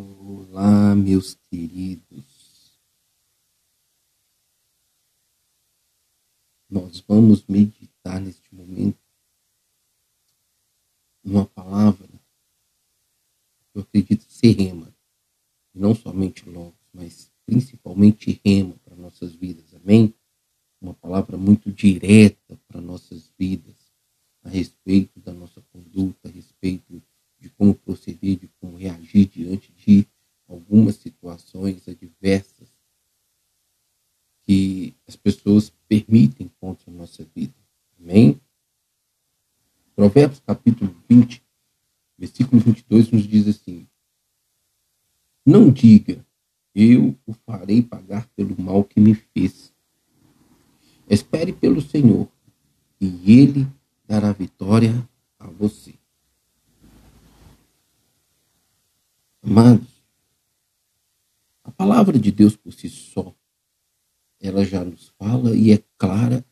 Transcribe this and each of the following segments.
Olá, meus queridos. Nós vamos meditar neste momento numa palavra que eu acredito ser rema. Não somente logos, mas principalmente rema para nossas vidas. Amém? Uma palavra muito direta para nossas vidas a respeito da nossa conduta, a respeito de como proceder, de como reagir diante de algumas situações adversas que as pessoas permitem contra a nossa vida. Amém? Provérbios capítulo 20, versículo 22 nos diz assim: Não diga, eu o farei pagar pelo mal que me fez. Espere pelo Senhor, e ele dará vitória a você. Amados, a palavra de Deus por si só, ela já nos fala e é clara,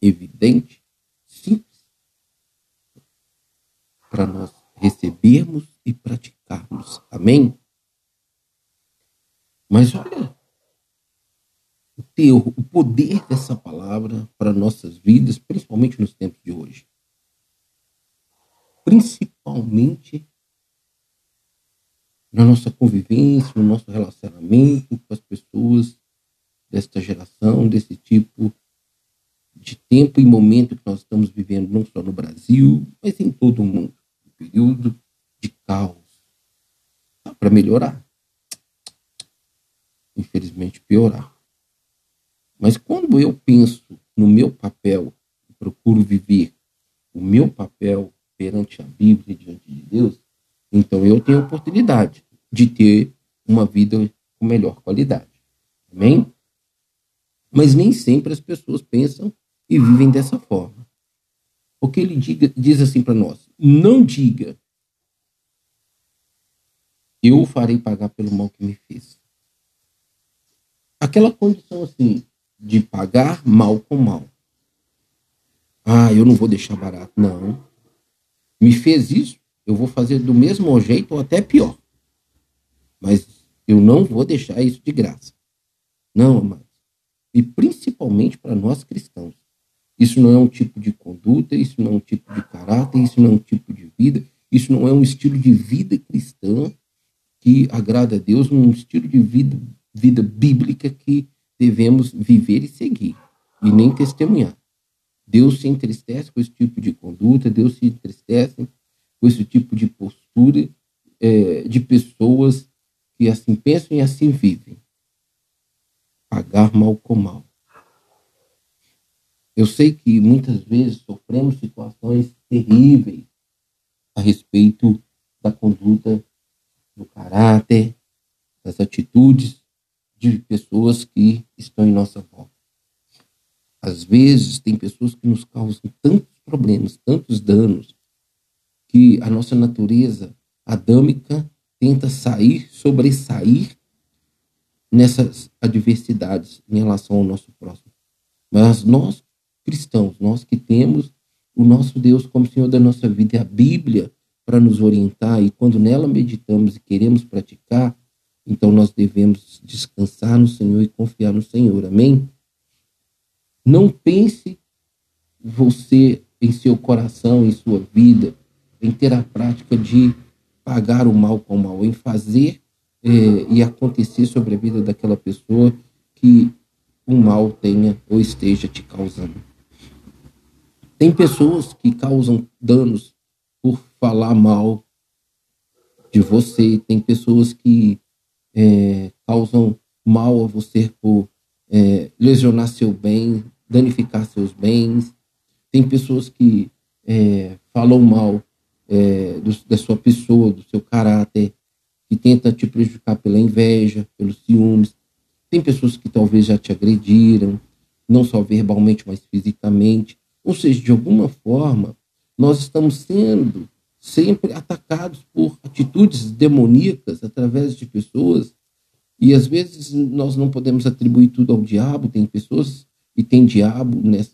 evidente, simples, para nós recebermos e praticarmos. Amém? Mas olha o o poder dessa palavra para nossas vidas, principalmente nos tempos de hoje. Principalmente na nossa convivência, no nosso relacionamento com as pessoas desta geração, desse tipo de tempo e momento que nós estamos vivendo, não só no Brasil, mas em todo o mundo. Um período de caos. Dá para melhorar. Infelizmente, piorar. Mas quando eu penso no meu papel, procuro viver o meu papel perante a Bíblia e diante de Deus, então eu tenho a oportunidade de ter uma vida com melhor qualidade. Amém? Mas nem sempre as pessoas pensam e vivem dessa forma. Porque ele diga, diz assim para nós: não diga, eu o farei pagar pelo mal que me fez. Aquela condição assim de pagar mal com mal. Ah, eu não vou deixar barato. Não. Me fez isso, eu vou fazer do mesmo jeito ou até pior. Mas eu não vou deixar isso de graça. Não, amados. E principalmente para nós cristãos. Isso não é um tipo de conduta, isso não é um tipo de caráter, isso não é um tipo de vida, isso não é um estilo de vida cristã que agrada a Deus, um estilo de vida, vida bíblica que devemos viver e seguir, e nem testemunhar. Deus se entristece com esse tipo de conduta, Deus se entristece com esse tipo de postura é, de pessoas que assim pensam e assim vivem. Pagar mal com mal. Eu sei que muitas vezes sofremos situações terríveis a respeito da conduta, do caráter, das atitudes de pessoas que estão em nossa volta. Às vezes, tem pessoas que nos causam tantos problemas, tantos danos, que a nossa natureza adâmica tenta sair, sobressair nessas adversidades em relação ao nosso próximo. Mas nós, cristãos, nós que temos o nosso Deus como Senhor da nossa vida e a Bíblia para nos orientar, e quando nela meditamos e queremos praticar, então nós devemos descansar no Senhor e confiar no Senhor. Amém? Não pense você em seu coração, em sua vida, em ter a prática de pagar o mal com o mal, em fazer é, e acontecer sobre a vida daquela pessoa que o mal tenha ou esteja te causando. Tem pessoas que causam danos por falar mal de você, tem pessoas que é, causam mal a você por é, lesionar seu bem, danificar seus bens. Tem pessoas que é, falam mal é, do, da sua pessoa, do seu caráter, que tenta te prejudicar pela inveja, pelos ciúmes. Tem pessoas que talvez já te agrediram, não só verbalmente, mas fisicamente. Ou seja, de alguma forma, nós estamos sendo sempre atacados por atitudes demoníacas através de pessoas. E às vezes nós não podemos atribuir tudo ao diabo, tem pessoas e tem diabo nesse,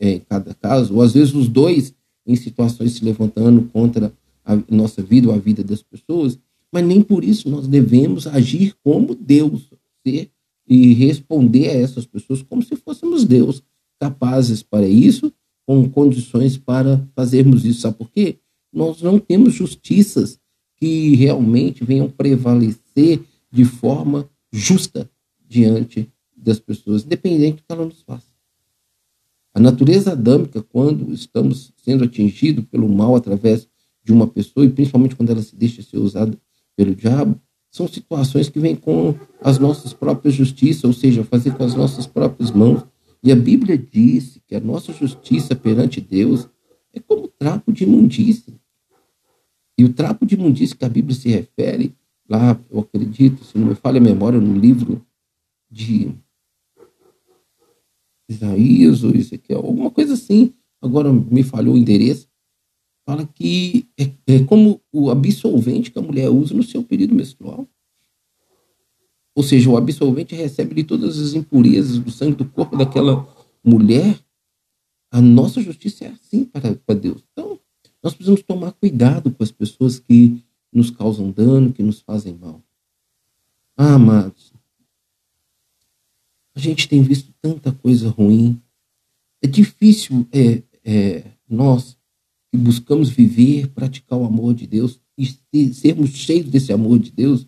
em cada caso, ou às vezes os dois em situações se levantando contra a nossa vida ou a vida das pessoas, mas nem por isso nós devemos agir como Deus ser e responder a essas pessoas como se fôssemos Deus, capazes para isso, com condições para fazermos isso. Sabe por quê? Nós não temos justiças que realmente venham prevalecer de forma justa diante das pessoas, independente do que ela nos faça. A natureza adâmica, quando estamos sendo atingidos pelo mal através de uma pessoa, e principalmente quando ela se deixa ser usada pelo diabo, são situações que vêm com as nossas próprias justiças, ou seja, fazer com as nossas próprias mãos. E a Bíblia diz que a nossa justiça perante Deus é como trapo de imundície. E o trapo de imundície que a Bíblia se refere, lá, eu acredito, se não me falha a memória, no livro de Isaías ou Ezequiel, alguma coisa assim, agora me falhou o endereço, fala que é, é como o absolvente que a mulher usa no seu período menstrual. Ou seja, o absolvente recebe de todas as impurezas do sangue do corpo daquela mulher. A nossa justiça é assim para, para Deus. Então, nós precisamos tomar cuidado com as pessoas que nos causam dano, que nos fazem mal. Ah, amados, a gente tem visto tanta coisa ruim. É difícil é, é, nós que buscamos viver, praticar o amor de Deus e sermos cheios desse amor de Deus,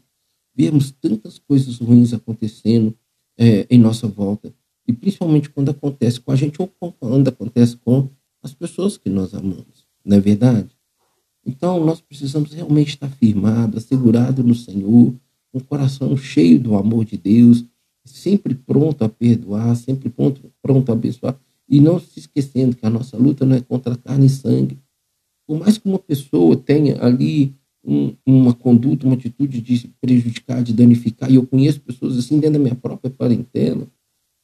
vermos tantas coisas ruins acontecendo é, em nossa volta. E principalmente quando acontece com a gente ou quando acontece com as pessoas que nós amamos. Não é verdade? Então, nós precisamos realmente estar firmados, assegurados no Senhor, com o coração cheio do amor de Deus, sempre pronto a perdoar, sempre pronto, pronto a abençoar, e não se esquecendo que a nossa luta não é contra carne e sangue. Por mais que uma pessoa tenha ali um, uma conduta, uma atitude de prejudicar, de danificar, e eu conheço pessoas assim dentro da minha própria parentela,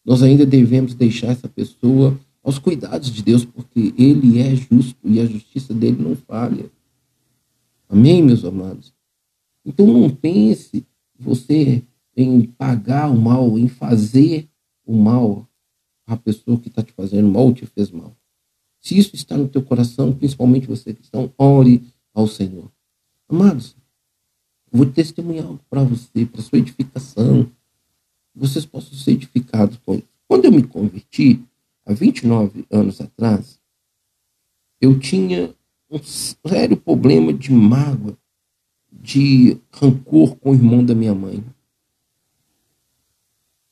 nós ainda devemos deixar essa pessoa aos cuidados de Deus, porque Ele é justo e a justiça dele não falha. Amém, meus amados? Então não pense você em pagar o mal, em fazer o mal à pessoa que está te fazendo mal ou te fez mal. Se isso está no teu coração, principalmente você cristão, ore ao Senhor. Amados, eu vou testemunhar algo para você, para sua edificação. Vocês possam ser edificados com isso. Quando eu me converti, há 29 anos atrás, eu tinha um sério problema de mágoa, de rancor com o irmão da minha mãe.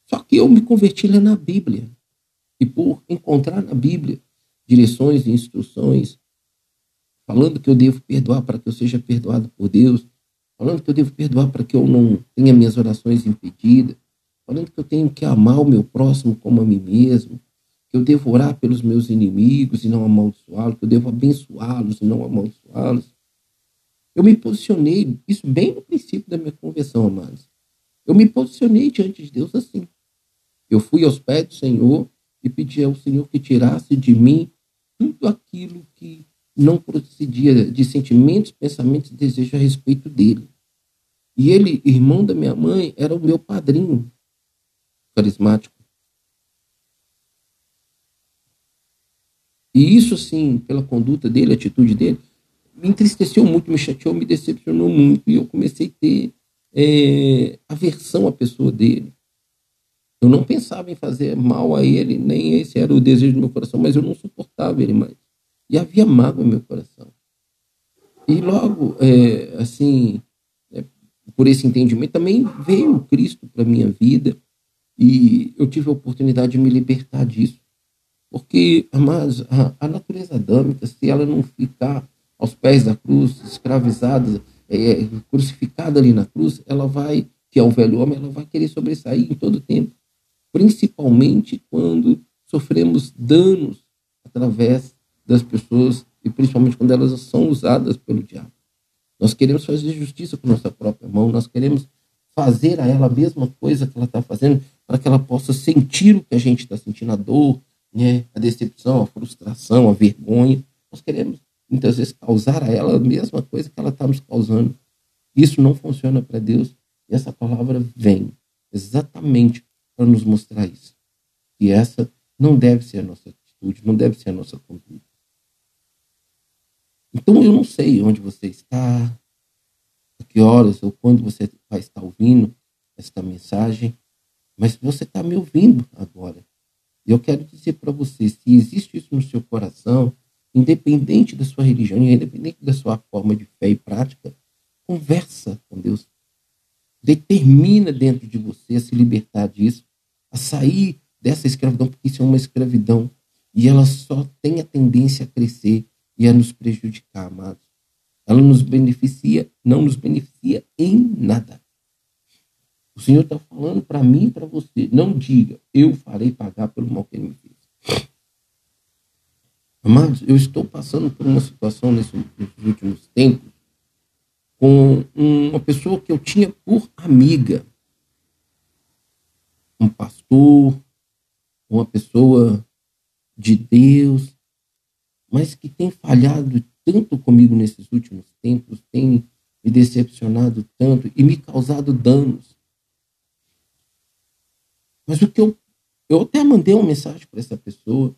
Só que eu me converti lá na Bíblia. E por encontrar na Bíblia direções e instruções, falando que eu devo perdoar para que eu seja perdoado por Deus, falando que eu devo perdoar para que eu não tenha minhas orações impedidas, falando que eu tenho que amar o meu próximo como a mim mesmo, que eu devo orar pelos meus inimigos e não amaldiçoá-los, que eu devo abençoá-los e não amaldiçoá-los. Eu me posicionei, isso bem no princípio da minha conversão, amados. Eu me posicionei diante de Deus assim. Eu fui aos pés do Senhor e pedi ao Senhor que tirasse de mim tudo aquilo que não procedia de sentimentos, pensamentos e desejos a respeito dele. E ele, irmão da minha mãe, era o meu padrinho carismático. E isso, assim, pela conduta dele, atitude dele, me entristeceu muito, me chateou, me decepcionou muito. E eu comecei a ter é, aversão à pessoa dele. Eu não pensava em fazer mal a ele, nem esse era o desejo do meu coração, mas eu não suportava ele mais. E havia mágoa no meu coração. E logo, é, assim, é, por esse entendimento, também veio Cristo para minha vida e eu tive a oportunidade de me libertar disso. Porque, mas a, a natureza adâmica, se ela não ficar aos pés da cruz, escravizada, é, crucificada ali na cruz, ela vai, que é o velho homem, ela vai querer sobressair em todo tempo principalmente quando sofremos danos através das pessoas e principalmente quando elas são usadas pelo diabo. Nós queremos fazer justiça com nossa própria mão, nós queremos fazer a ela a mesma coisa que ela está fazendo para que ela possa sentir o que a gente está sentindo, a dor, né, a decepção, a frustração, a vergonha. Nós queremos muitas vezes causar a ela a mesma coisa que ela está nos causando. Isso não funciona para Deus e essa palavra vem exatamente para nos mostrar isso. E essa não deve ser a nossa atitude, não deve ser a nossa conduta. Então eu não sei onde você está, que horas ou quando você vai estar ouvindo esta mensagem, mas você está me ouvindo agora. E eu quero dizer para você, se existe isso no seu coração, independente da sua religião, independente da sua forma de fé e prática, conversa com Deus. Determina dentro de você a se libertar disso, a sair dessa escravidão, porque isso é uma escravidão e ela só tem a tendência a crescer e a nos prejudicar, amados. Ela nos beneficia, não nos beneficia em nada. O Senhor está falando para mim e para você. Não diga, eu farei pagar pelo mal que ele me fez. Amados, eu estou passando por uma situação nesses, últimos tempos com uma pessoa que eu tinha por amiga. Um pastor, uma pessoa de Deus, mas que tem falhado tanto comigo nesses últimos tempos, tem me decepcionado tanto e me causado danos. Mas o que eu. Eu até mandei uma mensagem para essa pessoa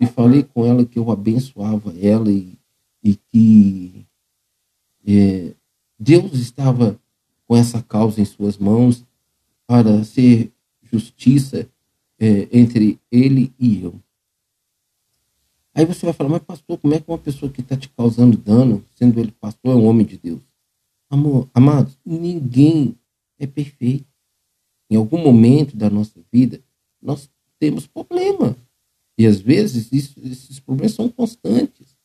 e falei com ela que eu abençoava ela e, e que é, Deus estava com essa causa em suas mãos para ser justiça é, entre ele e eu. Aí você vai falar, mas pastor, como é que uma pessoa que está te causando dano, sendo ele pastor, é um homem de Deus? Amor, amados, ninguém é perfeito. Em algum momento da nossa vida, nós temos problema. E às vezes isso, esses problemas são constantes.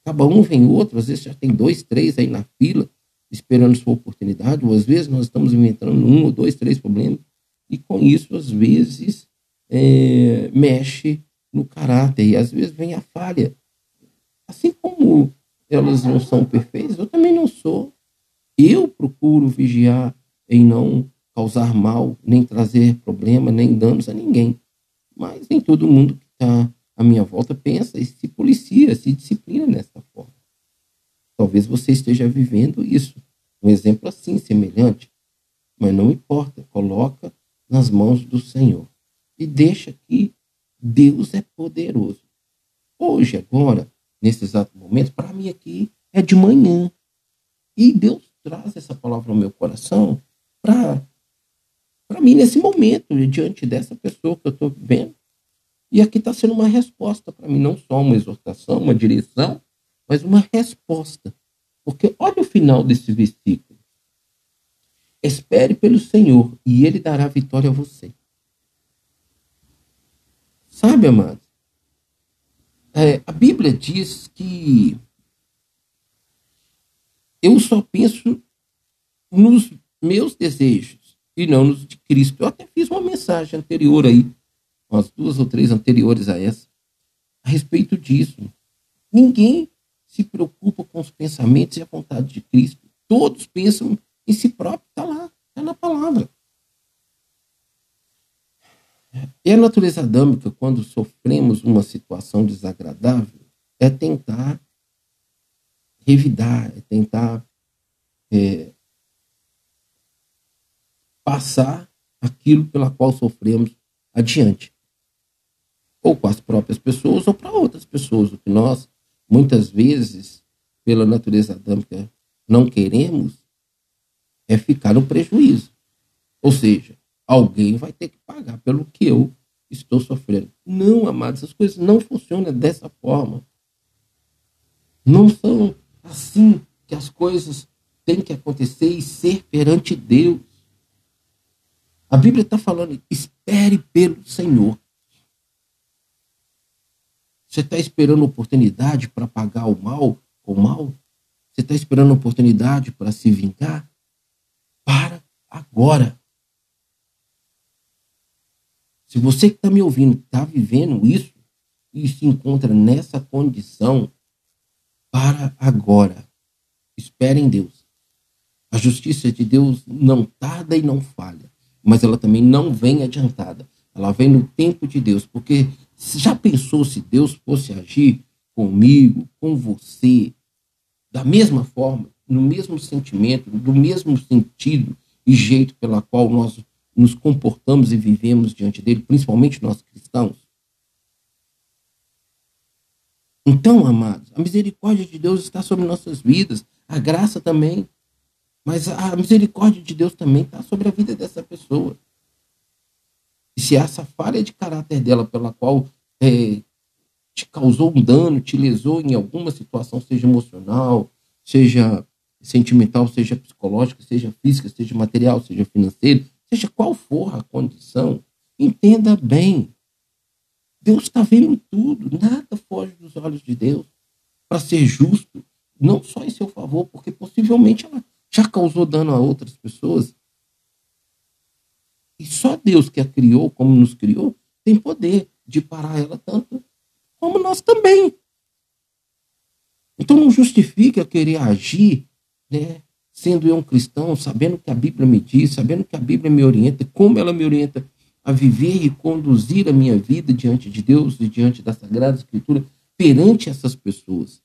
Acaba um, vem outro, às vezes já tem dois, três aí na fila, esperando sua oportunidade, ou às vezes nós estamos inventando um ou dois, três problemas, e com isso, às vezes, é, mexe no caráter, e às vezes vem a falha. Assim como elas não são perfeitas, eu também não sou. Eu procuro vigiar em não causar mal, nem trazer problema, nem danos a ninguém. Mas nem todo mundo que está à minha volta pensa e se policia, se disciplina nessa forma. Talvez você esteja vivendo isso. Um exemplo assim, semelhante. Mas não importa, coloca nas mãos do Senhor. E deixa que Deus é poderoso. Hoje, agora, nesse exato momento, para mim aqui é de manhã. E Deus traz essa palavra ao meu coração para para mim nesse momento, diante dessa pessoa que eu estou vivendo. E aqui está sendo uma resposta para mim, não só uma exortação, uma direção, mas uma resposta. Porque olha o final desse versículo. Espere pelo Senhor e ele dará vitória a você. Sabe, amado? É, a Bíblia diz que eu só penso nos meus desejos e não nos de Cristo. Eu até fiz uma mensagem anterior aí, umas duas ou três anteriores a essa, a respeito disso. Ninguém se preocupa com os pensamentos e a vontade de Cristo. Todos pensam em si próprio, está lá, está na palavra. E a natureza adâmica, quando sofremos uma situação desagradável, é tentar revidar, é tentar é, passar aquilo pela qual sofremos adiante. Ou com as próprias pessoas ou para outras pessoas. O que nós muitas vezes, pela natureza adâmica, não queremos é ficar no prejuízo. Ou seja, alguém vai ter que pagar pelo que eu estou sofrendo. Não, amados, as coisas não funcionam dessa forma. Não são assim que as coisas têm que acontecer e ser perante Deus. A Bíblia está falando, espere pelo Senhor. Você está esperando oportunidade para pagar o mal com o mal? Você está esperando oportunidade para se vingar? Para agora. Se você que está me ouvindo está vivendo isso e se encontra nessa condição, para agora. Espere em Deus. A justiça de Deus não tarda e não falha, mas ela também não vem adiantada. Ela vem no tempo de Deus, porque já pensou se Deus fosse agir comigo, com você, da mesma forma, no mesmo sentimento, do mesmo sentido e jeito pela qual nós nos comportamos e vivemos diante dele, principalmente nós cristãos? Então, amados, a misericórdia de Deus está sobre nossas vidas, a graça também. Mas a misericórdia de Deus também está sobre a vida dessa pessoa. E se essa falha de caráter dela, pela qual é, te causou um dano, te lesou em alguma situação, seja emocional, seja sentimental, seja psicológica, seja física, seja material, seja financeiro, seja qual for a condição, entenda bem. Deus está vendo tudo, nada foge dos olhos de Deus para ser justo, não só em seu favor, porque possivelmente ela já causou dano a outras pessoas. E só Deus que a criou, como nos criou, tem poder de parar ela tanto como nós também. Então não justifica querer agir, né, sendo eu um cristão, sabendo que a Bíblia me diz, sabendo que a Bíblia me orienta, como ela me orienta a viver e conduzir a minha vida diante de Deus e diante da Sagrada Escritura perante essas pessoas.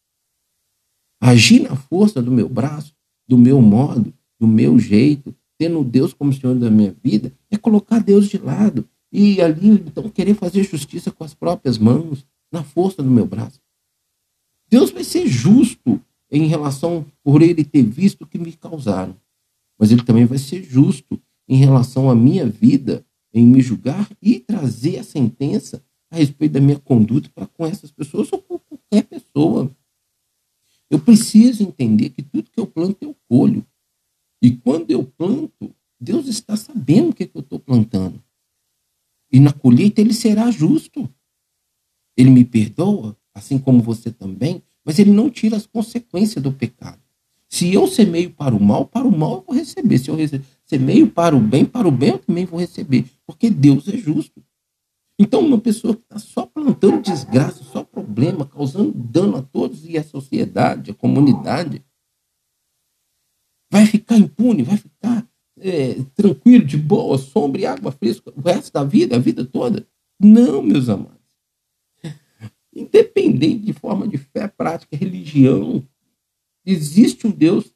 Agir na força do meu braço, do meu modo, do meu jeito, tendo Deus como Senhor da minha vida, é colocar Deus de lado e ali então querer fazer justiça com as próprias mãos, na força do meu braço. Deus vai ser justo em relação por ele ter visto o que me causaram, mas ele também vai ser justo em relação à minha vida, em me julgar e trazer a sentença a respeito da minha conduta para com essas pessoas ou com qualquer pessoa. Eu preciso entender que tudo que eu planto eu colho. E quando eu planto, Deus está sabendo o que, é que eu estou plantando. E na colheita ele será justo. Ele me perdoa, assim como você também, mas ele não tira as consequências do pecado. Se eu semeio para o mal, para o mal eu vou receber. Se eu semeio para o bem, para o bem eu também vou receber. Porque Deus é justo. Então, uma pessoa que está só plantando desgraça, só problema, causando dano a todos e a sociedade, a comunidade, vai ficar impune, vai ficar é, tranquilo, de boa, sombra e água fresca o resto da vida, a vida toda? Não, meus amados. Independente de forma de fé, prática, religião, existe um Deus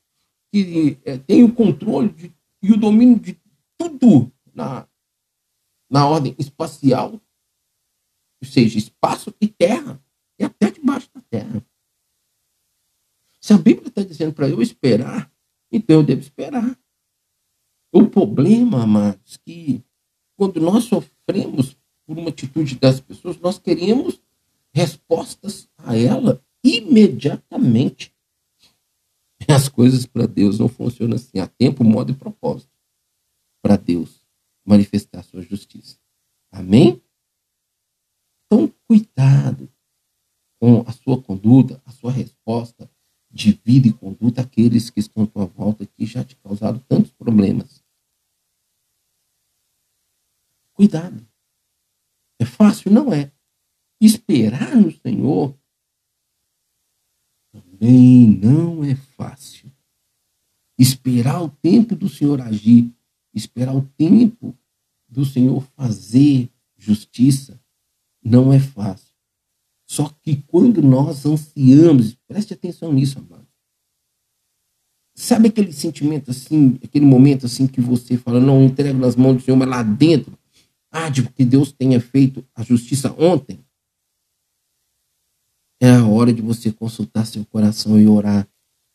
que é, tem o controle de, e o domínio de tudo na, na ordem espacial ou seja, espaço e terra, e até debaixo da terra. Se a Bíblia está dizendo para eu esperar, então eu devo esperar. O problema, amados, que quando nós sofremos por uma atitude das pessoas, nós queremos respostas a ela imediatamente. As coisas para Deus não funcionam assim. Há tempo, modo e propósito para Deus manifestar sua justiça. Amém? Então, cuidado com a sua conduta, a sua resposta de vida e conduta àqueles que estão à tua volta que já te causaram tantos problemas. Cuidado. É fácil? Não é. Esperar no Senhor também não é fácil. Esperar o tempo do Senhor agir, esperar o tempo do Senhor fazer justiça, não é fácil. Só que quando nós ansiamos, preste atenção nisso, amado. Sabe aquele sentimento assim, aquele momento assim que você fala, não entrego nas mãos do Senhor, mas lá dentro, ah, de que Deus tenha feito a justiça ontem? É a hora de você consultar seu coração e orar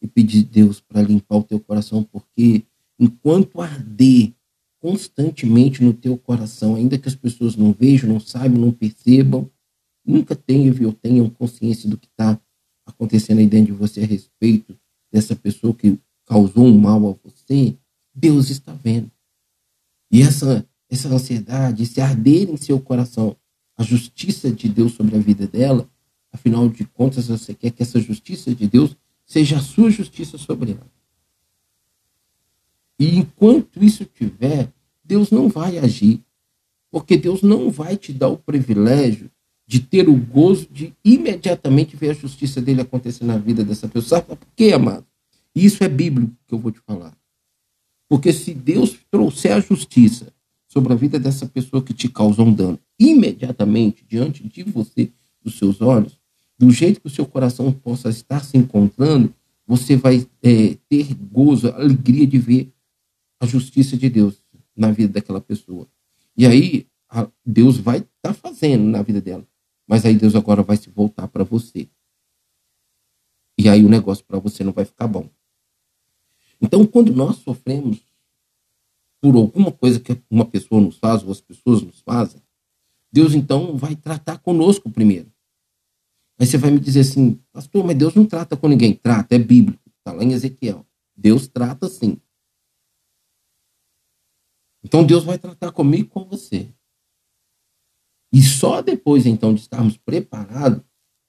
e pedir Deus para limpar o teu coração, porque enquanto arder constantemente no teu coração, ainda que as pessoas não vejam, não saibam, não percebam, nunca tenham ou tenham consciência do que está acontecendo aí dentro de você a respeito dessa pessoa que causou um mal a você, Deus está vendo. E essa, essa ansiedade, esse arder em seu coração, a justiça de Deus sobre a vida dela, afinal de contas, você quer que essa justiça de Deus seja a sua justiça sobre ela. E enquanto isso tiver, Deus não vai agir. Porque Deus não vai te dar o privilégio de ter o gozo de imediatamente ver a justiça dele acontecer na vida dessa pessoa. Sabe por quê, amado? Isso é bíblico que eu vou te falar. Porque se Deus trouxer a justiça sobre a vida dessa pessoa que te causou um dano, imediatamente diante de você, dos seus olhos, do jeito que o seu coração possa estar se encontrando, você vai é, ter gozo, alegria de ver a justiça de Deus na vida daquela pessoa. E aí Deus vai estar tá fazendo na vida dela. Mas aí Deus agora vai se voltar para você. E aí o negócio para você não vai ficar bom. Então, quando nós sofremos por alguma coisa que uma pessoa nos faz ou as pessoas nos fazem, Deus então vai tratar conosco primeiro. Aí você vai me dizer assim, pastor, mas Deus não trata com ninguém. Trata, é bíblico. Está lá em Ezequiel. Deus trata sim. Então Deus vai tratar comigo e com você. E só depois, então, de estarmos preparados,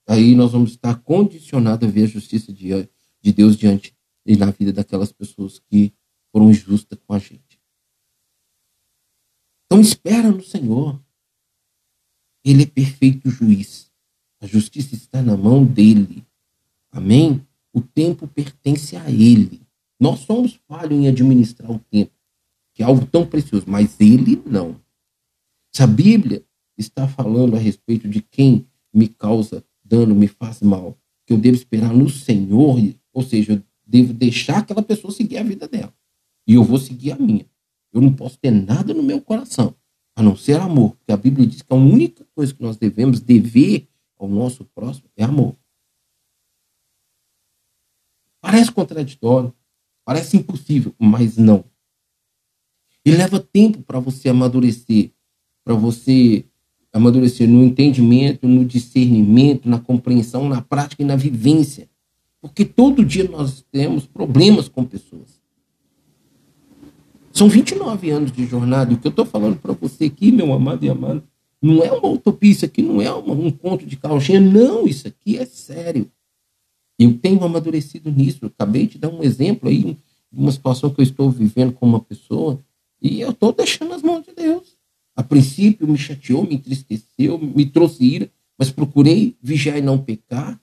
aí nós vamos estar condicionados a ver a justiça de, de Deus diante e na vida daquelas pessoas que foram injustas com a gente. Então espera no Senhor. Ele é perfeito juiz. A justiça está na mão dele. Amém? O tempo pertence a ele. Nós somos falhos em administrar o tempo, que é algo tão precioso, mas ele não. Se a Bíblia está falando a respeito de quem me causa dano, me faz mal, que eu devo esperar no Senhor, ou seja, eu devo deixar aquela pessoa seguir a vida dela. E eu vou seguir a minha. Eu não posso ter nada no meu coração, a não ser amor. Porque a Bíblia diz que a única coisa que nós devemos dever ao nosso próximo é amor. Parece contraditório, parece impossível, mas não. E leva tempo para você amadurecer, para você amadurecer no entendimento, no discernimento, na compreensão, na prática e na vivência. Porque todo dia nós temos problemas com pessoas. São 29 anos de jornada. E o que eu estou falando para você aqui, meu amado e amado, não é uma utopia, isso aqui não é uma, um conto de carochinha. Não, isso aqui é sério. Eu tenho amadurecido nisso. Eu acabei de dar um exemplo aí de uma situação que eu estou vivendo com uma pessoa e eu estou deixando as mãos de Deus. A princípio me chateou, me entristeceu, me trouxe ira, mas procurei vigiar e não pecar.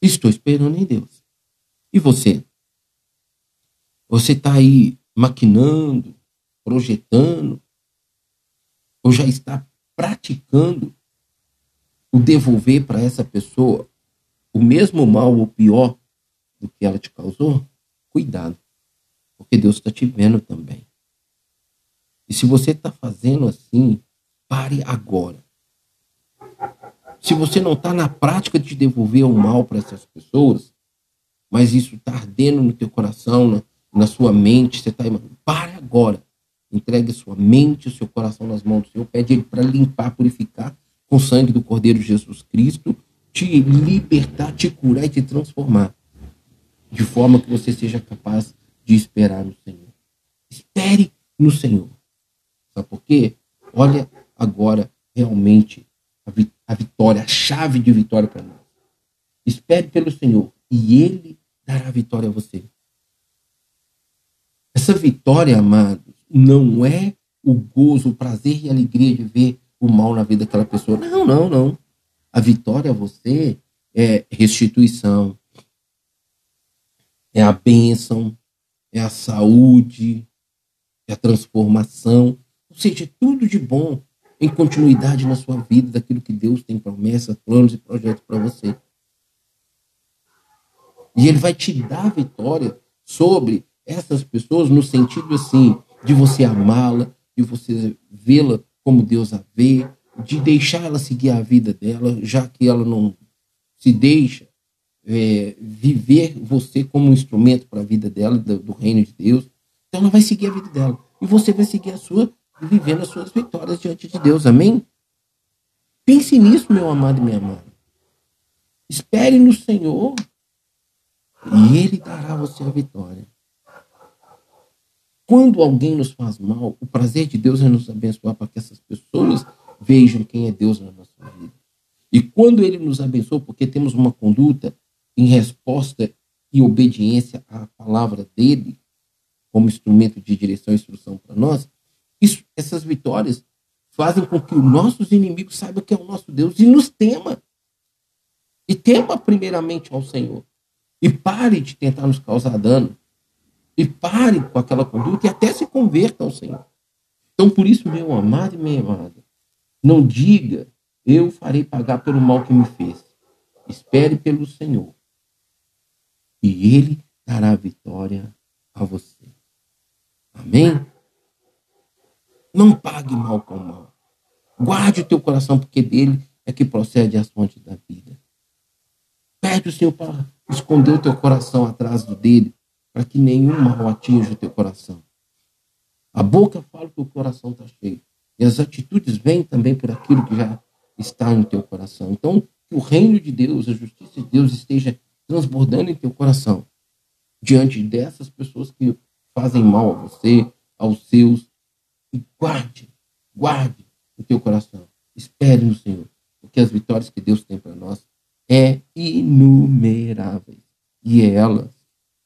Estou esperando em Deus. E você? Você está aí maquinando, projetando, ou já está praticando o devolver para essa pessoa o mesmo mal ou pior do que ela te causou? Cuidado porque Deus está te vendo também. E se você está fazendo assim, pare agora. Se você não está na prática de devolver o mal para essas pessoas, mas isso está ardendo no teu coração, na, na sua mente, você está pare agora. Entregue sua mente, o seu coração nas mãos do Senhor. Pede Ele para limpar, purificar com o sangue do Cordeiro Jesus Cristo, te libertar, te curar e te transformar. De forma que você seja capaz de esperar no Senhor. Espere no Senhor. Sabe por quê? Olha agora realmente a, vi a vitória, a chave de vitória para nós. Espere pelo Senhor e Ele dará vitória a você. Essa vitória, amados, não é o gozo, o prazer e a alegria de ver o mal na vida daquela pessoa. Não, não, não. A vitória a você é restituição, é a bênção, é a saúde, é a transformação, ou seja, tudo de bom em continuidade na sua vida daquilo que Deus tem promessas, planos e projetos para você. E ele vai te dar vitória sobre essas pessoas no sentido assim de você amá-la, de você vê-la como Deus a vê, de deixar ela seguir a vida dela, já que ela não se deixa é, viver você como um instrumento para a vida dela, do, do, reino de Deus. Então ela vai seguir a vida dela. E você vai seguir a sua, vivendo as suas vitórias diante de Deus. Amém? Pense nisso, meu amado e minha amada. Espere no Senhor e Ele dará a você a vitória. Quando alguém nos faz mal, o prazer de Deus é nos abençoar para que essas pessoas vejam quem é Deus na nossa vida. E quando Ele nos abençoa, porque temos uma conduta em resposta e obediência à palavra dele, como instrumento de direção e instrução para nós, isso, essas vitórias fazem com que os nossos inimigos saibam que é o nosso Deus e nos tema. E tema primeiramente ao Senhor. E pare de tentar nos causar dano. E pare com aquela conduta e até se converta ao Senhor. Então, por isso, meu amado e minha amada, não diga, eu farei pagar pelo mal que me fez. Espere pelo Senhor e Ele dará vitória a você. Amém? Não pague mal com mal. Guarde o teu coração, porque dele é que procede as fontes da vida. Pede o Senhor para esconder o teu coração atrás do dele, para que nenhum mal atinja o teu coração. A boca fala que o coração está cheio. E as atitudes vêm também por aquilo que já está no teu coração. Então, que o reino de Deus, a justiça de Deus esteja transbordando em teu coração diante dessas pessoas que fazem mal a você, aos seus. E guarde, guarde o teu coração. Espere no Senhor, porque as vitórias que Deus tem para nós é inumeráveis. E é elas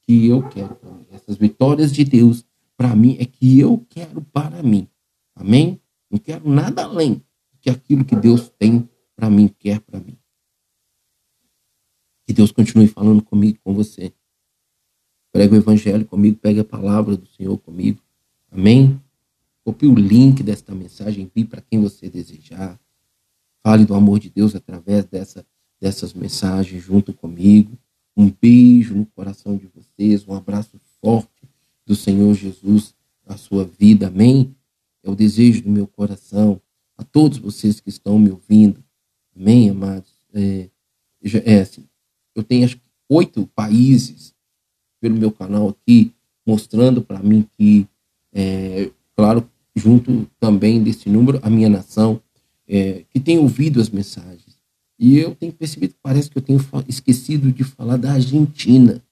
que eu quero para mim. Essas vitórias de Deus para mim é que eu quero para mim. Amém? Não quero nada além que aquilo que Deus tem para mim, quer para mim. Que Deus continue falando comigo, com você. Prega o evangelho comigo, pegue a palavra do Senhor comigo. Amém? Copie o link desta mensagem, envie para quem você desejar. Fale do amor de Deus através dessa, dessas mensagens junto comigo. Um beijo no coração de vocês, um abraço forte do Senhor Jesus na sua vida. Amém? É o desejo do meu coração. A todos vocês que estão me ouvindo. Amém, amados? É, é assim, eu tenho acho, oito países pelo meu canal aqui, mostrando para mim que, é, claro, junto também desse número, a minha nação, é, que tem ouvido as mensagens. E eu tenho percebido que parece que eu tenho esquecido de falar da Argentina.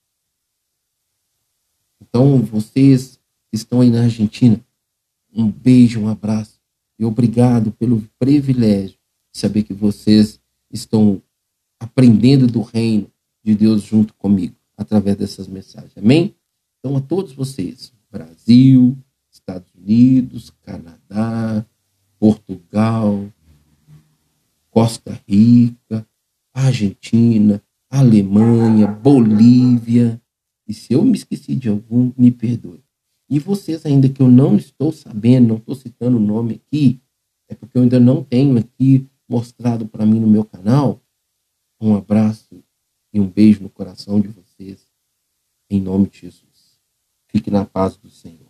Então, vocês que estão aí na Argentina, um beijo, um abraço e obrigado pelo privilégio de saber que vocês estão aprendendo do reino de Deus junto comigo através dessas mensagens. Amém? Então, a todos vocês, Brasil, Estados Unidos, Canadá, Portugal, Costa Rica, Argentina, Alemanha, Bolívia. E se eu me esqueci de algum, me perdoe. E vocês, ainda que eu não estou sabendo, não estou citando o nome aqui, é porque eu ainda não tenho aqui mostrado para mim no meu canal. Um abraço e um beijo no coração de vocês, em nome de Jesus. Fique na paz do Senhor.